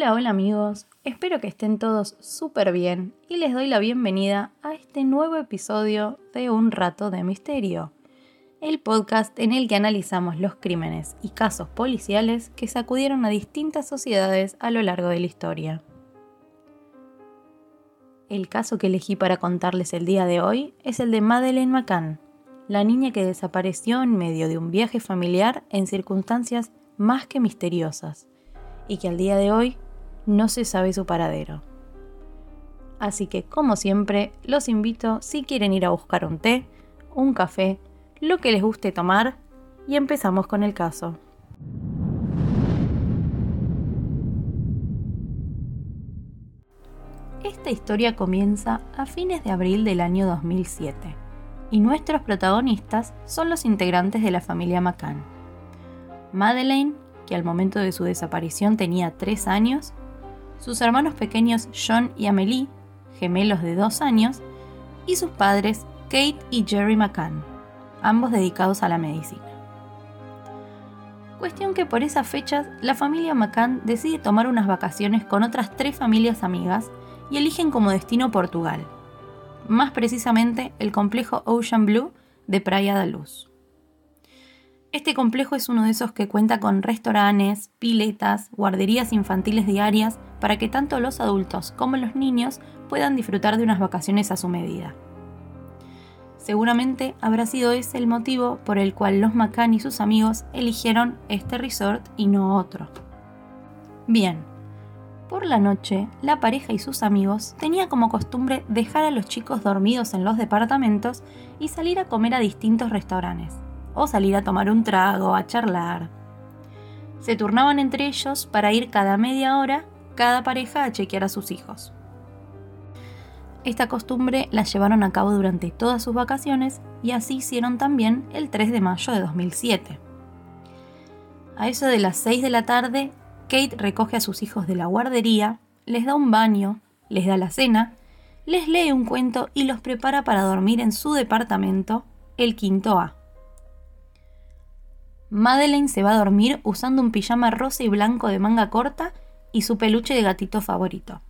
Hola, hola amigos, espero que estén todos súper bien y les doy la bienvenida a este nuevo episodio de Un Rato de Misterio, el podcast en el que analizamos los crímenes y casos policiales que sacudieron a distintas sociedades a lo largo de la historia. El caso que elegí para contarles el día de hoy es el de Madeleine McCann, la niña que desapareció en medio de un viaje familiar en circunstancias más que misteriosas y que al día de hoy no se sabe su paradero. Así que, como siempre, los invito si quieren ir a buscar un té, un café, lo que les guste tomar, y empezamos con el caso. Esta historia comienza a fines de abril del año 2007 y nuestros protagonistas son los integrantes de la familia McCann. Madeleine que al momento de su desaparición tenía 3 años, sus hermanos pequeños John y Amelie, gemelos de 2 años, y sus padres Kate y Jerry McCann, ambos dedicados a la medicina. Cuestión que por esas fechas la familia McCann decide tomar unas vacaciones con otras tres familias amigas y eligen como destino Portugal, más precisamente el complejo Ocean Blue de Praia da Luz. Este complejo es uno de esos que cuenta con restaurantes, piletas, guarderías infantiles diarias para que tanto los adultos como los niños puedan disfrutar de unas vacaciones a su medida. Seguramente habrá sido ese el motivo por el cual los McCann y sus amigos eligieron este resort y no otro. Bien, por la noche, la pareja y sus amigos tenían como costumbre dejar a los chicos dormidos en los departamentos y salir a comer a distintos restaurantes o salir a tomar un trago, a charlar. Se turnaban entre ellos para ir cada media hora cada pareja a chequear a sus hijos. Esta costumbre la llevaron a cabo durante todas sus vacaciones y así hicieron también el 3 de mayo de 2007. A eso de las 6 de la tarde, Kate recoge a sus hijos de la guardería, les da un baño, les da la cena, les lee un cuento y los prepara para dormir en su departamento, el quinto A. Madeleine se va a dormir usando un pijama rosa y blanco de manga corta y su peluche de gatito favorito.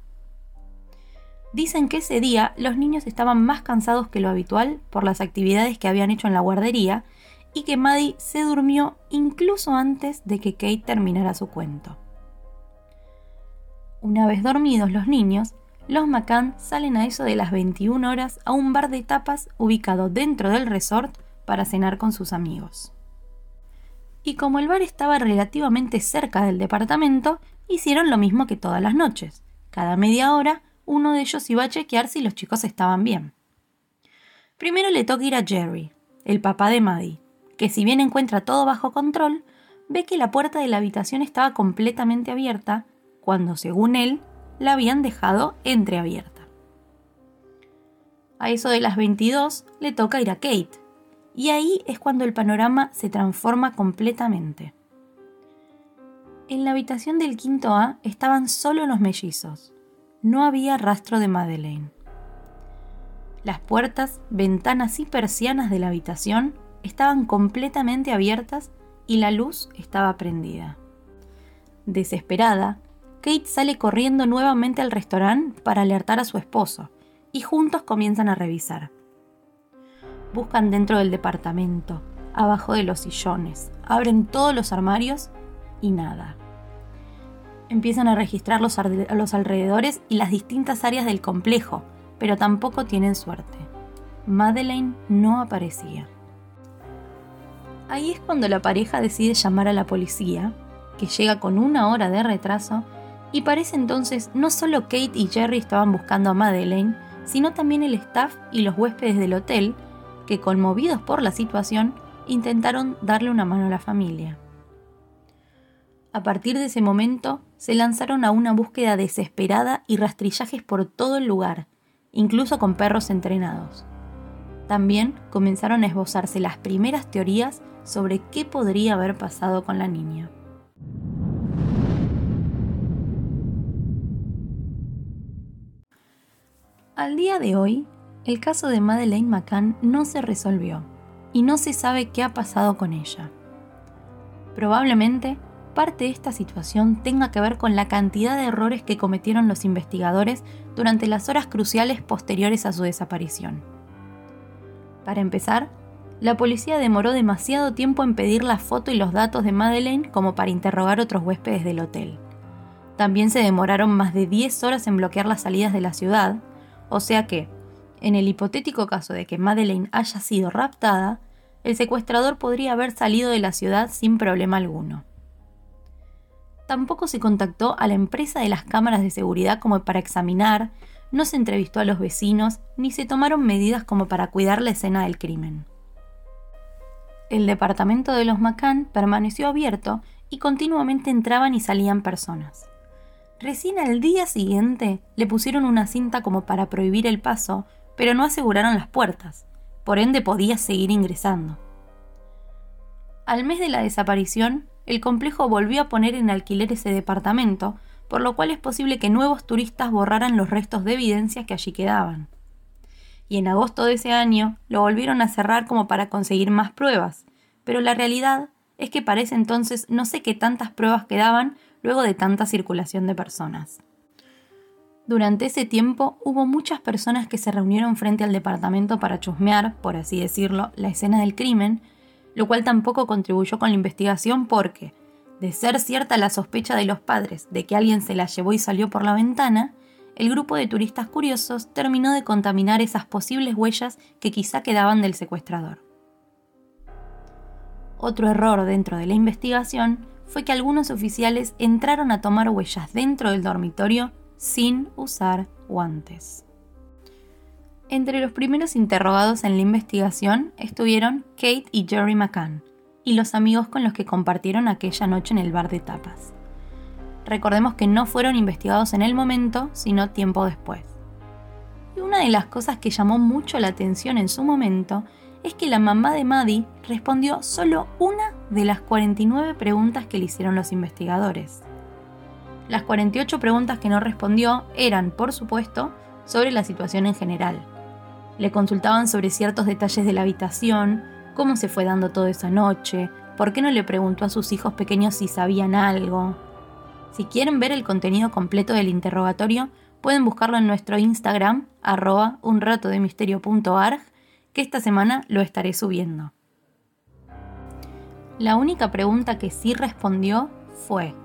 Dicen que ese día los niños estaban más cansados que lo habitual por las actividades que habían hecho en la guardería y que Maddie se durmió incluso antes de que Kate terminara su cuento. Una vez dormidos los niños, los McCann salen a eso de las 21 horas a un bar de tapas ubicado dentro del resort para cenar con sus amigos y como el bar estaba relativamente cerca del departamento, hicieron lo mismo que todas las noches. Cada media hora, uno de ellos iba a chequear si los chicos estaban bien. Primero le toca ir a Jerry, el papá de Maddie, que si bien encuentra todo bajo control, ve que la puerta de la habitación estaba completamente abierta, cuando según él, la habían dejado entreabierta. A eso de las 22 le toca ir a Kate, y ahí es cuando el panorama se transforma completamente. En la habitación del quinto A estaban solo los mellizos. No había rastro de Madeleine. Las puertas, ventanas y persianas de la habitación estaban completamente abiertas y la luz estaba prendida. Desesperada, Kate sale corriendo nuevamente al restaurante para alertar a su esposo, y juntos comienzan a revisar. Buscan dentro del departamento, abajo de los sillones, abren todos los armarios y nada. Empiezan a registrar los, los alrededores y las distintas áreas del complejo, pero tampoco tienen suerte. Madeleine no aparecía. Ahí es cuando la pareja decide llamar a la policía, que llega con una hora de retraso, y parece entonces no solo Kate y Jerry estaban buscando a Madeleine, sino también el staff y los huéspedes del hotel que, conmovidos por la situación, intentaron darle una mano a la familia. A partir de ese momento, se lanzaron a una búsqueda desesperada y rastrillajes por todo el lugar, incluso con perros entrenados. También comenzaron a esbozarse las primeras teorías sobre qué podría haber pasado con la niña. Al día de hoy, el caso de Madeleine McCann no se resolvió y no se sabe qué ha pasado con ella. Probablemente parte de esta situación tenga que ver con la cantidad de errores que cometieron los investigadores durante las horas cruciales posteriores a su desaparición. Para empezar, la policía demoró demasiado tiempo en pedir la foto y los datos de Madeleine como para interrogar otros huéspedes del hotel. También se demoraron más de 10 horas en bloquear las salidas de la ciudad, o sea que, en el hipotético caso de que Madeleine haya sido raptada, el secuestrador podría haber salido de la ciudad sin problema alguno. Tampoco se contactó a la empresa de las cámaras de seguridad como para examinar, no se entrevistó a los vecinos, ni se tomaron medidas como para cuidar la escena del crimen. El departamento de los McCann permaneció abierto y continuamente entraban y salían personas. Recién al día siguiente le pusieron una cinta como para prohibir el paso, pero no aseguraron las puertas, por ende podía seguir ingresando. Al mes de la desaparición, el complejo volvió a poner en alquiler ese departamento, por lo cual es posible que nuevos turistas borraran los restos de evidencias que allí quedaban. Y en agosto de ese año lo volvieron a cerrar como para conseguir más pruebas, pero la realidad es que para ese entonces no sé qué tantas pruebas quedaban luego de tanta circulación de personas. Durante ese tiempo hubo muchas personas que se reunieron frente al departamento para chusmear, por así decirlo, la escena del crimen, lo cual tampoco contribuyó con la investigación porque, de ser cierta la sospecha de los padres de que alguien se la llevó y salió por la ventana, el grupo de turistas curiosos terminó de contaminar esas posibles huellas que quizá quedaban del secuestrador. Otro error dentro de la investigación fue que algunos oficiales entraron a tomar huellas dentro del dormitorio sin usar guantes. Entre los primeros interrogados en la investigación estuvieron Kate y Jerry McCann, y los amigos con los que compartieron aquella noche en el bar de tapas. Recordemos que no fueron investigados en el momento, sino tiempo después. Y una de las cosas que llamó mucho la atención en su momento es que la mamá de Maddie respondió solo una de las 49 preguntas que le hicieron los investigadores. Las 48 preguntas que no respondió eran, por supuesto, sobre la situación en general, le consultaban sobre ciertos detalles de la habitación, cómo se fue dando todo esa noche, por qué no le preguntó a sus hijos pequeños si sabían algo. Si quieren ver el contenido completo del interrogatorio, pueden buscarlo en nuestro Instagram, arroba que esta semana lo estaré subiendo. La única pregunta que sí respondió fue,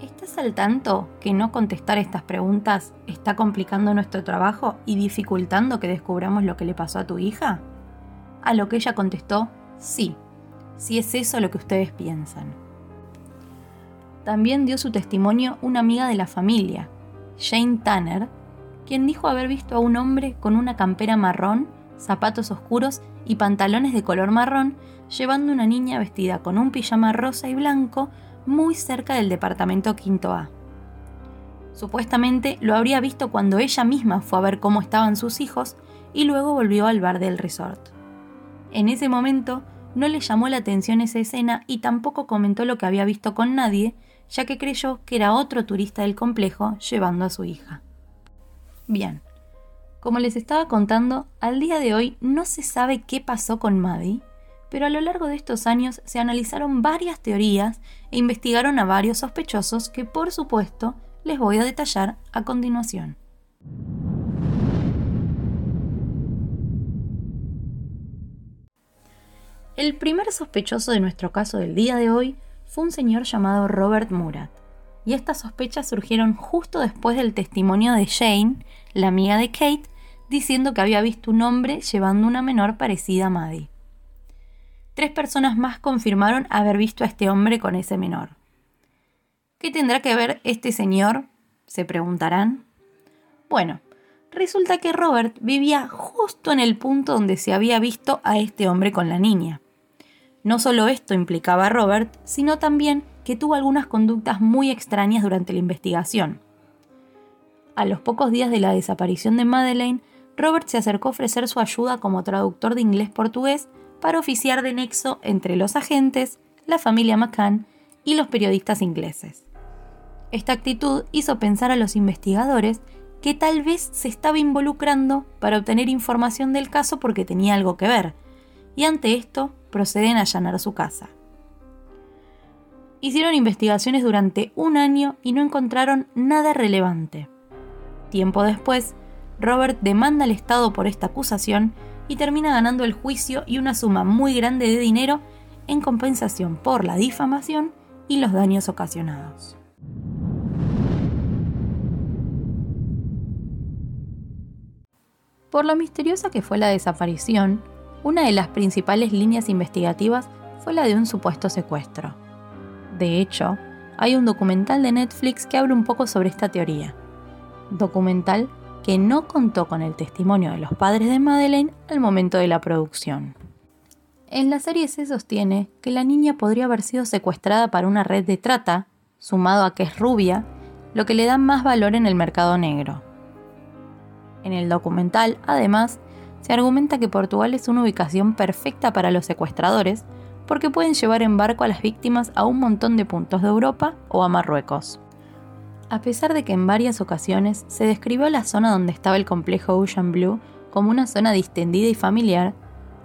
¿Estás al tanto que no contestar estas preguntas está complicando nuestro trabajo y dificultando que descubramos lo que le pasó a tu hija? A lo que ella contestó, sí, si es eso lo que ustedes piensan. También dio su testimonio una amiga de la familia, Jane Tanner, quien dijo haber visto a un hombre con una campera marrón, zapatos oscuros y pantalones de color marrón, llevando una niña vestida con un pijama rosa y blanco muy cerca del departamento Quinto A. Supuestamente lo habría visto cuando ella misma fue a ver cómo estaban sus hijos y luego volvió al bar del resort. En ese momento no le llamó la atención esa escena y tampoco comentó lo que había visto con nadie, ya que creyó que era otro turista del complejo llevando a su hija. Bien, como les estaba contando, al día de hoy no se sabe qué pasó con Maddie, pero a lo largo de estos años se analizaron varias teorías e investigaron a varios sospechosos que por supuesto les voy a detallar a continuación. El primer sospechoso de nuestro caso del día de hoy fue un señor llamado Robert Murat, y estas sospechas surgieron justo después del testimonio de Jane, la amiga de Kate, diciendo que había visto un hombre llevando una menor parecida a Maddie tres personas más confirmaron haber visto a este hombre con ese menor. ¿Qué tendrá que ver este señor? se preguntarán. Bueno, resulta que Robert vivía justo en el punto donde se había visto a este hombre con la niña. No solo esto implicaba a Robert, sino también que tuvo algunas conductas muy extrañas durante la investigación. A los pocos días de la desaparición de Madeleine, Robert se acercó a ofrecer su ayuda como traductor de inglés-portugués para oficiar de nexo entre los agentes, la familia McCann y los periodistas ingleses. Esta actitud hizo pensar a los investigadores que tal vez se estaba involucrando para obtener información del caso porque tenía algo que ver, y ante esto proceden a allanar su casa. Hicieron investigaciones durante un año y no encontraron nada relevante. Tiempo después, Robert demanda al Estado por esta acusación y termina ganando el juicio y una suma muy grande de dinero en compensación por la difamación y los daños ocasionados. Por lo misteriosa que fue la desaparición, una de las principales líneas investigativas fue la de un supuesto secuestro. De hecho, hay un documental de Netflix que habla un poco sobre esta teoría. Documental que no contó con el testimonio de los padres de Madeleine al momento de la producción. En la serie se sostiene que la niña podría haber sido secuestrada para una red de trata, sumado a que es rubia, lo que le da más valor en el mercado negro. En el documental, además, se argumenta que Portugal es una ubicación perfecta para los secuestradores porque pueden llevar en barco a las víctimas a un montón de puntos de Europa o a Marruecos. A pesar de que en varias ocasiones se describió la zona donde estaba el complejo Ocean Blue como una zona distendida y familiar,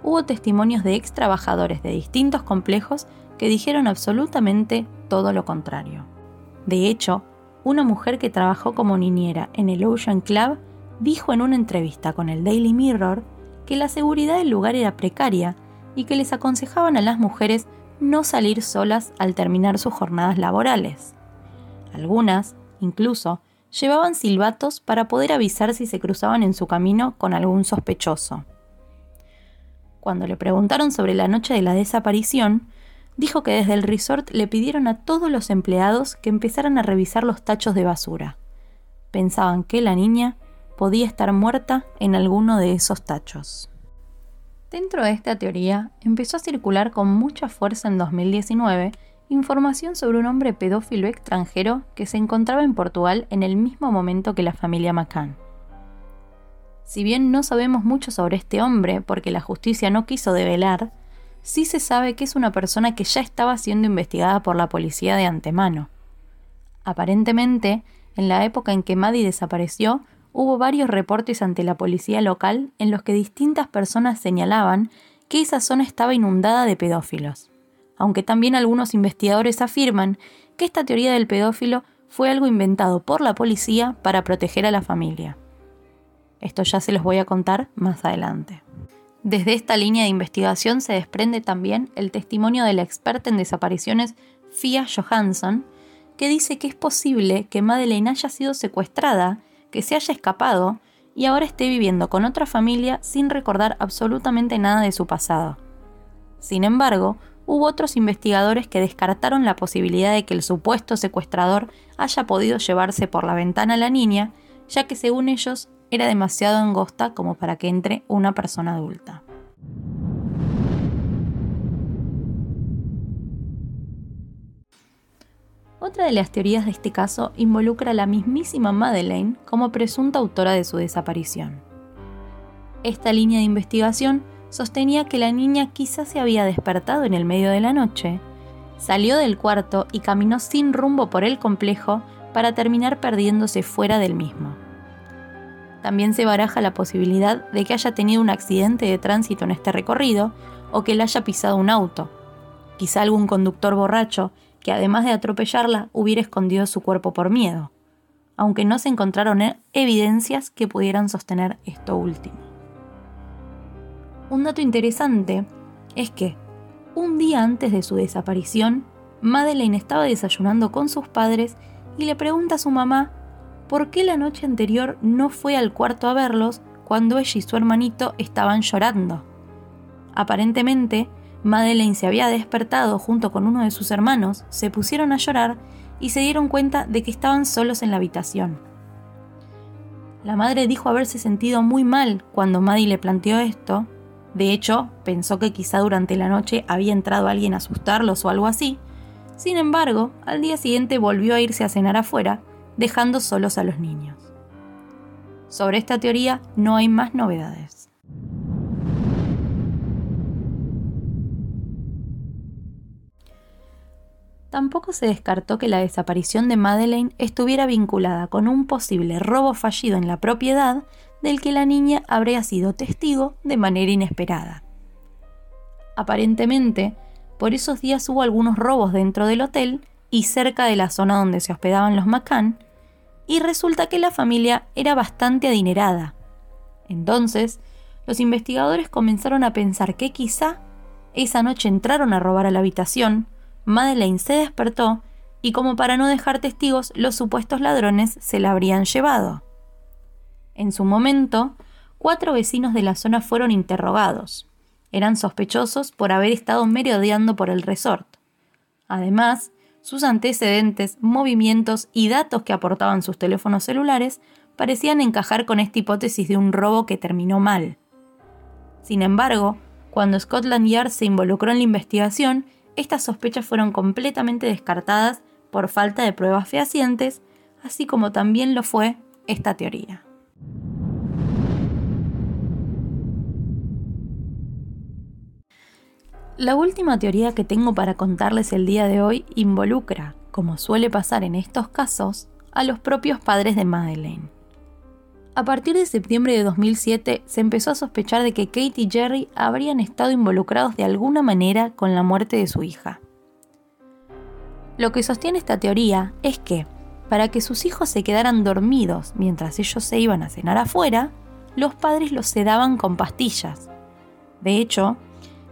hubo testimonios de ex trabajadores de distintos complejos que dijeron absolutamente todo lo contrario. De hecho, una mujer que trabajó como niñera en el Ocean Club dijo en una entrevista con el Daily Mirror que la seguridad del lugar era precaria y que les aconsejaban a las mujeres no salir solas al terminar sus jornadas laborales. Algunas incluso, llevaban silbatos para poder avisar si se cruzaban en su camino con algún sospechoso. Cuando le preguntaron sobre la noche de la desaparición, dijo que desde el resort le pidieron a todos los empleados que empezaran a revisar los tachos de basura. Pensaban que la niña podía estar muerta en alguno de esos tachos. Dentro de esta teoría empezó a circular con mucha fuerza en 2019 información sobre un hombre pedófilo extranjero que se encontraba en Portugal en el mismo momento que la familia McCann. Si bien no sabemos mucho sobre este hombre porque la justicia no quiso develar, sí se sabe que es una persona que ya estaba siendo investigada por la policía de antemano. Aparentemente, en la época en que Maddie desapareció, hubo varios reportes ante la policía local en los que distintas personas señalaban que esa zona estaba inundada de pedófilos aunque también algunos investigadores afirman que esta teoría del pedófilo fue algo inventado por la policía para proteger a la familia. Esto ya se los voy a contar más adelante. Desde esta línea de investigación se desprende también el testimonio de la experta en desapariciones Fia Johansson, que dice que es posible que Madeleine haya sido secuestrada, que se haya escapado y ahora esté viviendo con otra familia sin recordar absolutamente nada de su pasado. Sin embargo, hubo otros investigadores que descartaron la posibilidad de que el supuesto secuestrador haya podido llevarse por la ventana a la niña, ya que según ellos era demasiado angosta como para que entre una persona adulta. Otra de las teorías de este caso involucra a la mismísima Madeleine como presunta autora de su desaparición. Esta línea de investigación sostenía que la niña quizás se había despertado en el medio de la noche, salió del cuarto y caminó sin rumbo por el complejo para terminar perdiéndose fuera del mismo. También se baraja la posibilidad de que haya tenido un accidente de tránsito en este recorrido o que le haya pisado un auto, quizá algún conductor borracho que además de atropellarla hubiera escondido su cuerpo por miedo, aunque no se encontraron evidencias que pudieran sostener esto último. Un dato interesante es que, un día antes de su desaparición, Madeleine estaba desayunando con sus padres y le pregunta a su mamá por qué la noche anterior no fue al cuarto a verlos cuando ella y su hermanito estaban llorando. Aparentemente, Madeleine se había despertado junto con uno de sus hermanos, se pusieron a llorar y se dieron cuenta de que estaban solos en la habitación. La madre dijo haberse sentido muy mal cuando Maddie le planteó esto, de hecho, pensó que quizá durante la noche había entrado alguien a asustarlos o algo así. Sin embargo, al día siguiente volvió a irse a cenar afuera, dejando solos a los niños. Sobre esta teoría no hay más novedades. Tampoco se descartó que la desaparición de Madeleine estuviera vinculada con un posible robo fallido en la propiedad del que la niña habría sido testigo de manera inesperada. Aparentemente, por esos días hubo algunos robos dentro del hotel y cerca de la zona donde se hospedaban los McCann, y resulta que la familia era bastante adinerada. Entonces, los investigadores comenzaron a pensar que quizá esa noche entraron a robar a la habitación, Madeleine se despertó y como para no dejar testigos, los supuestos ladrones se la habrían llevado. En su momento, cuatro vecinos de la zona fueron interrogados. Eran sospechosos por haber estado merodeando por el resort. Además, sus antecedentes, movimientos y datos que aportaban sus teléfonos celulares parecían encajar con esta hipótesis de un robo que terminó mal. Sin embargo, cuando Scotland Yard se involucró en la investigación, estas sospechas fueron completamente descartadas por falta de pruebas fehacientes, así como también lo fue esta teoría. La última teoría que tengo para contarles el día de hoy involucra, como suele pasar en estos casos, a los propios padres de Madeleine. A partir de septiembre de 2007 se empezó a sospechar de que Kate y Jerry habrían estado involucrados de alguna manera con la muerte de su hija. Lo que sostiene esta teoría es que, para que sus hijos se quedaran dormidos mientras ellos se iban a cenar afuera, los padres los sedaban con pastillas. De hecho,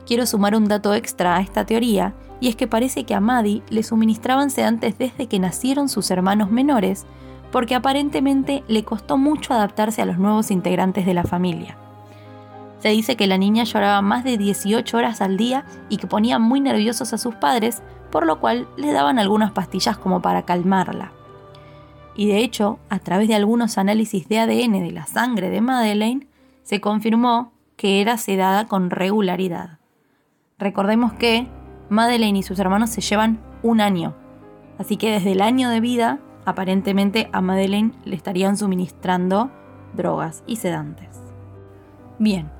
quiero sumar un dato extra a esta teoría, y es que parece que a Maddie le suministraban sedantes desde que nacieron sus hermanos menores, porque aparentemente le costó mucho adaptarse a los nuevos integrantes de la familia. Se dice que la niña lloraba más de 18 horas al día y que ponía muy nerviosos a sus padres, por lo cual le daban algunas pastillas como para calmarla. Y de hecho, a través de algunos análisis de ADN de la sangre de Madeleine, se confirmó que era sedada con regularidad. Recordemos que Madeleine y sus hermanos se llevan un año, así que desde el año de vida, aparentemente a Madeleine le estarían suministrando drogas y sedantes. Bien,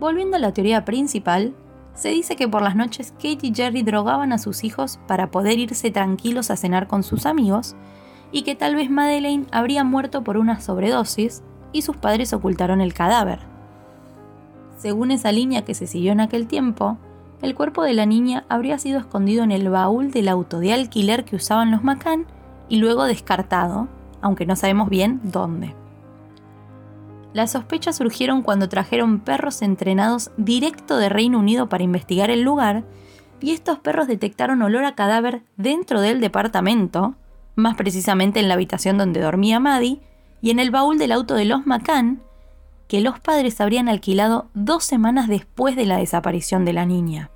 volviendo a la teoría principal, se dice que por las noches Kate y Jerry drogaban a sus hijos para poder irse tranquilos a cenar con sus amigos y que tal vez Madeleine habría muerto por una sobredosis y sus padres ocultaron el cadáver. Según esa línea que se siguió en aquel tiempo, el cuerpo de la niña habría sido escondido en el baúl del auto de alquiler que usaban los McCann y luego descartado, aunque no sabemos bien dónde. Las sospechas surgieron cuando trajeron perros entrenados directo de Reino Unido para investigar el lugar, y estos perros detectaron olor a cadáver dentro del departamento, más precisamente en la habitación donde dormía Maddie, y en el baúl del auto de los McCann, que los padres habrían alquilado dos semanas después de la desaparición de la niña.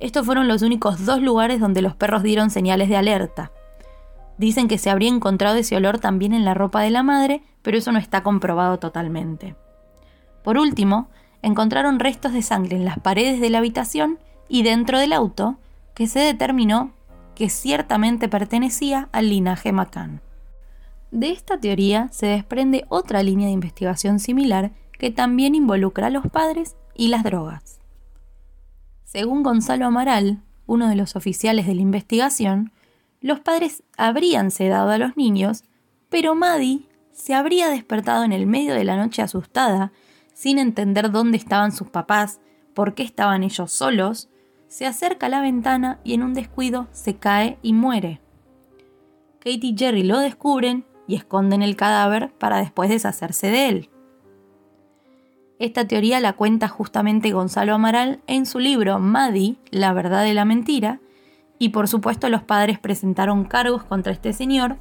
Estos fueron los únicos dos lugares donde los perros dieron señales de alerta. Dicen que se habría encontrado ese olor también en la ropa de la madre, pero eso no está comprobado totalmente. Por último, encontraron restos de sangre en las paredes de la habitación y dentro del auto, que se determinó que ciertamente pertenecía al linaje McCann. De esta teoría se desprende otra línea de investigación similar que también involucra a los padres y las drogas. Según Gonzalo Amaral, uno de los oficiales de la investigación, los padres habrían sedado a los niños, pero Maddie se habría despertado en el medio de la noche asustada, sin entender dónde estaban sus papás, por qué estaban ellos solos, se acerca a la ventana y en un descuido se cae y muere. Kate y Jerry lo descubren y esconden el cadáver para después deshacerse de él. Esta teoría la cuenta justamente Gonzalo Amaral en su libro Maddie, la verdad de la mentira, y por supuesto los padres presentaron cargos contra este señor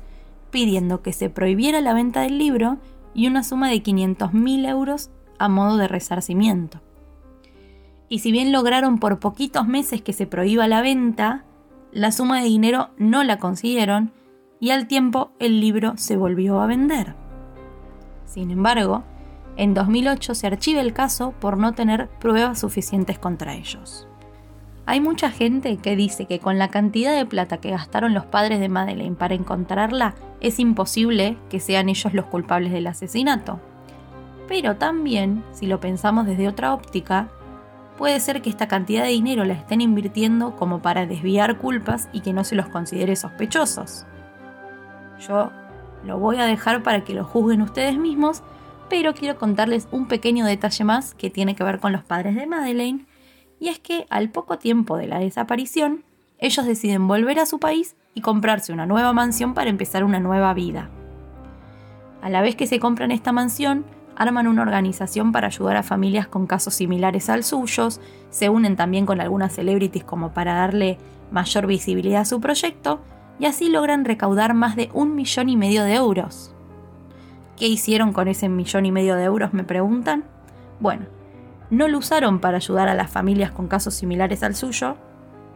pidiendo que se prohibiera la venta del libro y una suma de 500.000 euros a modo de resarcimiento. Y si bien lograron por poquitos meses que se prohíba la venta, la suma de dinero no la consiguieron y al tiempo el libro se volvió a vender. Sin embargo, en 2008 se archiva el caso por no tener pruebas suficientes contra ellos. Hay mucha gente que dice que con la cantidad de plata que gastaron los padres de Madeleine para encontrarla, es imposible que sean ellos los culpables del asesinato. Pero también, si lo pensamos desde otra óptica, puede ser que esta cantidad de dinero la estén invirtiendo como para desviar culpas y que no se los considere sospechosos. Yo lo voy a dejar para que lo juzguen ustedes mismos, pero quiero contarles un pequeño detalle más que tiene que ver con los padres de Madeleine, y es que al poco tiempo de la desaparición, ellos deciden volver a su país y comprarse una nueva mansión para empezar una nueva vida. A la vez que se compran esta mansión, arman una organización para ayudar a familias con casos similares al suyos, se unen también con algunas celebrities como para darle mayor visibilidad a su proyecto, y así logran recaudar más de un millón y medio de euros. ¿Qué hicieron con ese millón y medio de euros? Me preguntan. Bueno, no lo usaron para ayudar a las familias con casos similares al suyo,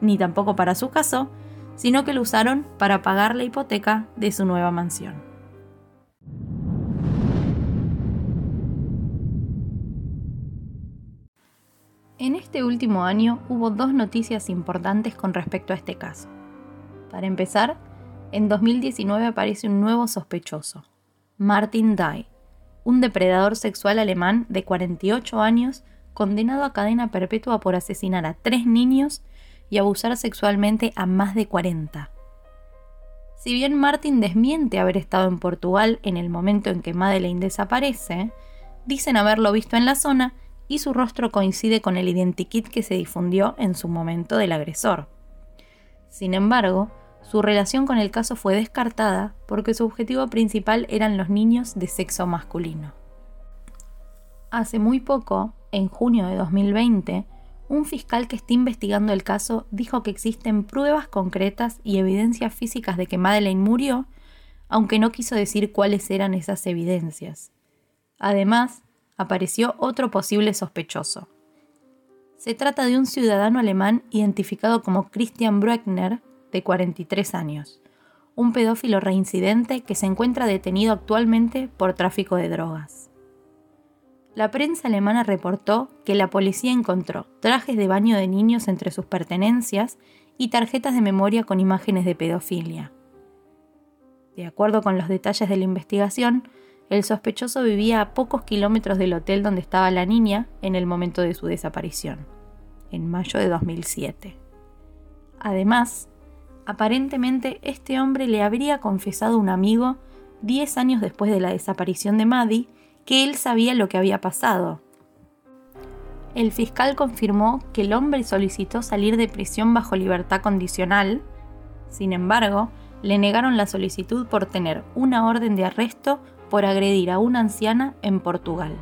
ni tampoco para su caso, sino que lo usaron para pagar la hipoteca de su nueva mansión. En este último año hubo dos noticias importantes con respecto a este caso. Para empezar, en 2019 aparece un nuevo sospechoso, Martin Dye, un depredador sexual alemán de 48 años condenado a cadena perpetua por asesinar a tres niños y abusar sexualmente a más de 40. Si bien Martin desmiente haber estado en Portugal en el momento en que Madeleine desaparece, dicen haberlo visto en la zona y su rostro coincide con el identikit que se difundió en su momento del agresor. Sin embargo, su relación con el caso fue descartada porque su objetivo principal eran los niños de sexo masculino. Hace muy poco, en junio de 2020, un fiscal que está investigando el caso dijo que existen pruebas concretas y evidencias físicas de que Madeleine murió, aunque no quiso decir cuáles eran esas evidencias. Además, apareció otro posible sospechoso. Se trata de un ciudadano alemán identificado como Christian Bruckner, de 43 años, un pedófilo reincidente que se encuentra detenido actualmente por tráfico de drogas la prensa alemana reportó que la policía encontró trajes de baño de niños entre sus pertenencias y tarjetas de memoria con imágenes de pedofilia. De acuerdo con los detalles de la investigación, el sospechoso vivía a pocos kilómetros del hotel donde estaba la niña en el momento de su desaparición, en mayo de 2007. Además, aparentemente este hombre le habría confesado a un amigo 10 años después de la desaparición de Maddie que él sabía lo que había pasado. El fiscal confirmó que el hombre solicitó salir de prisión bajo libertad condicional, sin embargo, le negaron la solicitud por tener una orden de arresto por agredir a una anciana en Portugal.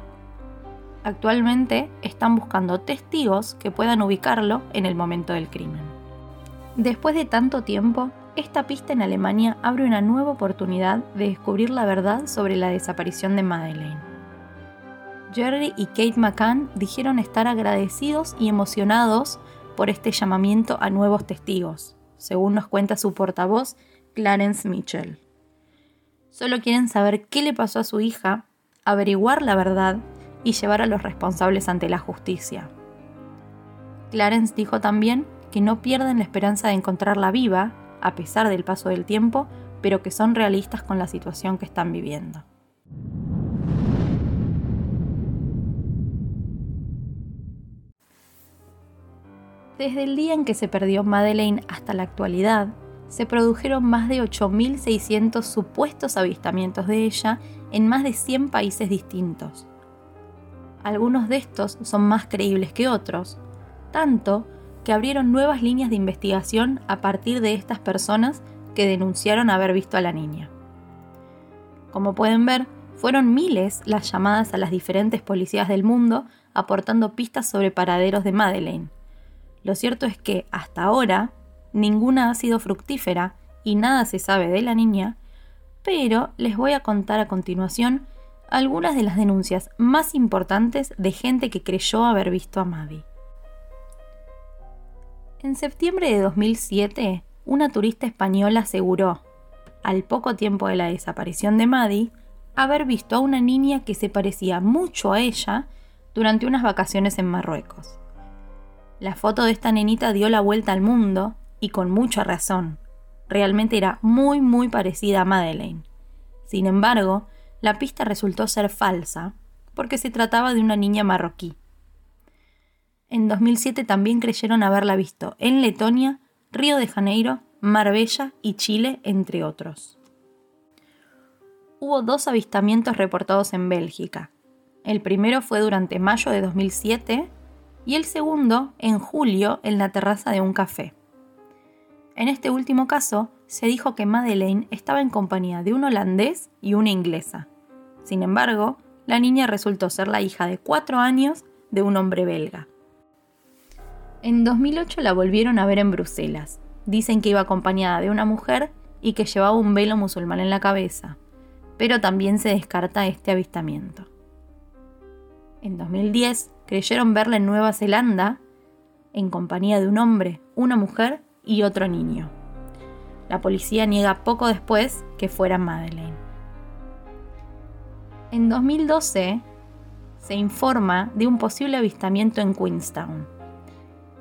Actualmente están buscando testigos que puedan ubicarlo en el momento del crimen. Después de tanto tiempo, esta pista en Alemania abre una nueva oportunidad de descubrir la verdad sobre la desaparición de Madeleine. Jerry y Kate McCann dijeron estar agradecidos y emocionados por este llamamiento a nuevos testigos, según nos cuenta su portavoz, Clarence Mitchell. Solo quieren saber qué le pasó a su hija, averiguar la verdad y llevar a los responsables ante la justicia. Clarence dijo también que no pierden la esperanza de encontrarla viva, a pesar del paso del tiempo, pero que son realistas con la situación que están viviendo. Desde el día en que se perdió Madeleine hasta la actualidad, se produjeron más de 8.600 supuestos avistamientos de ella en más de 100 países distintos. Algunos de estos son más creíbles que otros, tanto que abrieron nuevas líneas de investigación a partir de estas personas que denunciaron haber visto a la niña. Como pueden ver, fueron miles las llamadas a las diferentes policías del mundo aportando pistas sobre paraderos de Madeleine lo cierto es que hasta ahora ninguna ha sido fructífera y nada se sabe de la niña, pero les voy a contar a continuación algunas de las denuncias más importantes de gente que creyó haber visto a Maddie. En septiembre de 2007, una turista española aseguró, al poco tiempo de la desaparición de Maddie, haber visto a una niña que se parecía mucho a ella durante unas vacaciones en Marruecos. La foto de esta nenita dio la vuelta al mundo y con mucha razón. Realmente era muy muy parecida a Madeleine. Sin embargo, la pista resultó ser falsa porque se trataba de una niña marroquí. En 2007 también creyeron haberla visto en Letonia, Río de Janeiro, Marbella y Chile, entre otros. Hubo dos avistamientos reportados en Bélgica. El primero fue durante mayo de 2007 y el segundo en julio en la terraza de un café. En este último caso, se dijo que Madeleine estaba en compañía de un holandés y una inglesa. Sin embargo, la niña resultó ser la hija de cuatro años de un hombre belga. En 2008 la volvieron a ver en Bruselas. Dicen que iba acompañada de una mujer y que llevaba un velo musulmán en la cabeza, pero también se descarta este avistamiento. En 2010 creyeron verla en Nueva Zelanda en compañía de un hombre, una mujer y otro niño. La policía niega poco después que fuera Madeleine. En 2012 se informa de un posible avistamiento en Queenstown.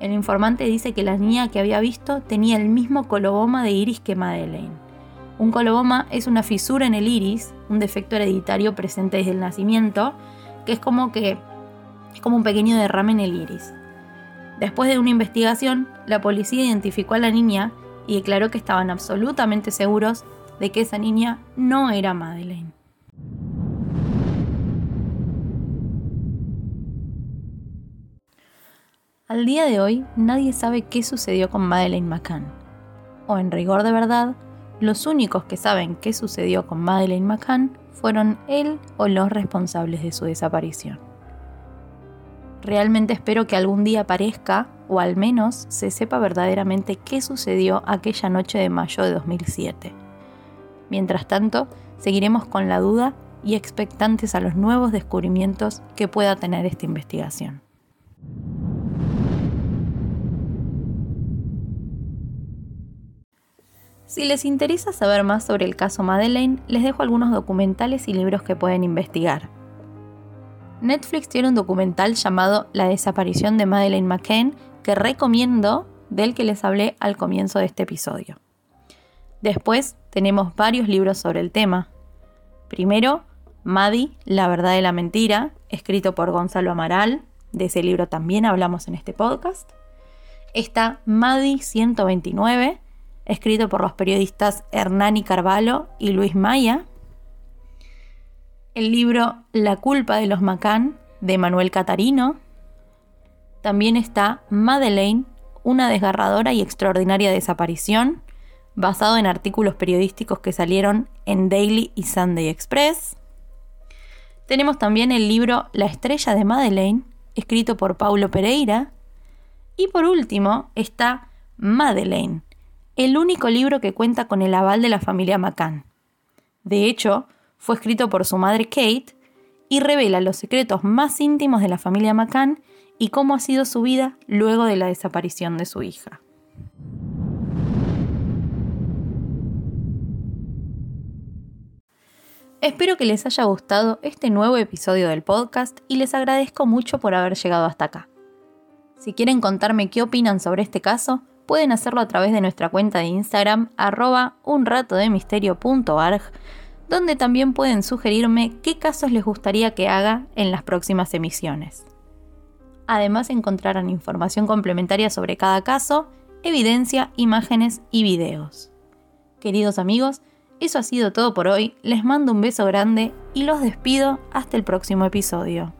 El informante dice que la niña que había visto tenía el mismo coloboma de iris que Madeleine. Un coloboma es una fisura en el iris, un defecto hereditario presente desde el nacimiento, que es como que es como un pequeño derrame en el iris. Después de una investigación, la policía identificó a la niña y declaró que estaban absolutamente seguros de que esa niña no era Madeleine. Al día de hoy, nadie sabe qué sucedió con Madeleine McCann. O en rigor de verdad, los únicos que saben qué sucedió con Madeleine McCann fueron él o los responsables de su desaparición. Realmente espero que algún día aparezca, o al menos se sepa verdaderamente qué sucedió aquella noche de mayo de 2007. Mientras tanto, seguiremos con la duda y expectantes a los nuevos descubrimientos que pueda tener esta investigación. Si les interesa saber más sobre el caso Madeleine, les dejo algunos documentales y libros que pueden investigar. Netflix tiene un documental llamado La desaparición de Madeleine McCann que recomiendo del que les hablé al comienzo de este episodio. Después tenemos varios libros sobre el tema. Primero, Maddie, La verdad de la mentira, escrito por Gonzalo Amaral. De ese libro también hablamos en este podcast. Está Maddie 129, escrito por los periodistas Hernani Carvalho y Luis Maya el libro La culpa de los Macán de Manuel Catarino. También está Madeleine, una desgarradora y extraordinaria desaparición, basado en artículos periodísticos que salieron en Daily y Sunday Express. Tenemos también el libro La estrella de Madeleine, escrito por Paulo Pereira. Y por último está Madeleine, el único libro que cuenta con el aval de la familia McCann. De hecho, fue escrito por su madre Kate y revela los secretos más íntimos de la familia McCann y cómo ha sido su vida luego de la desaparición de su hija. Espero que les haya gustado este nuevo episodio del podcast y les agradezco mucho por haber llegado hasta acá. Si quieren contarme qué opinan sobre este caso, pueden hacerlo a través de nuestra cuenta de Instagram arroba unratodemisterio.arg donde también pueden sugerirme qué casos les gustaría que haga en las próximas emisiones. Además encontrarán información complementaria sobre cada caso, evidencia, imágenes y videos. Queridos amigos, eso ha sido todo por hoy, les mando un beso grande y los despido hasta el próximo episodio.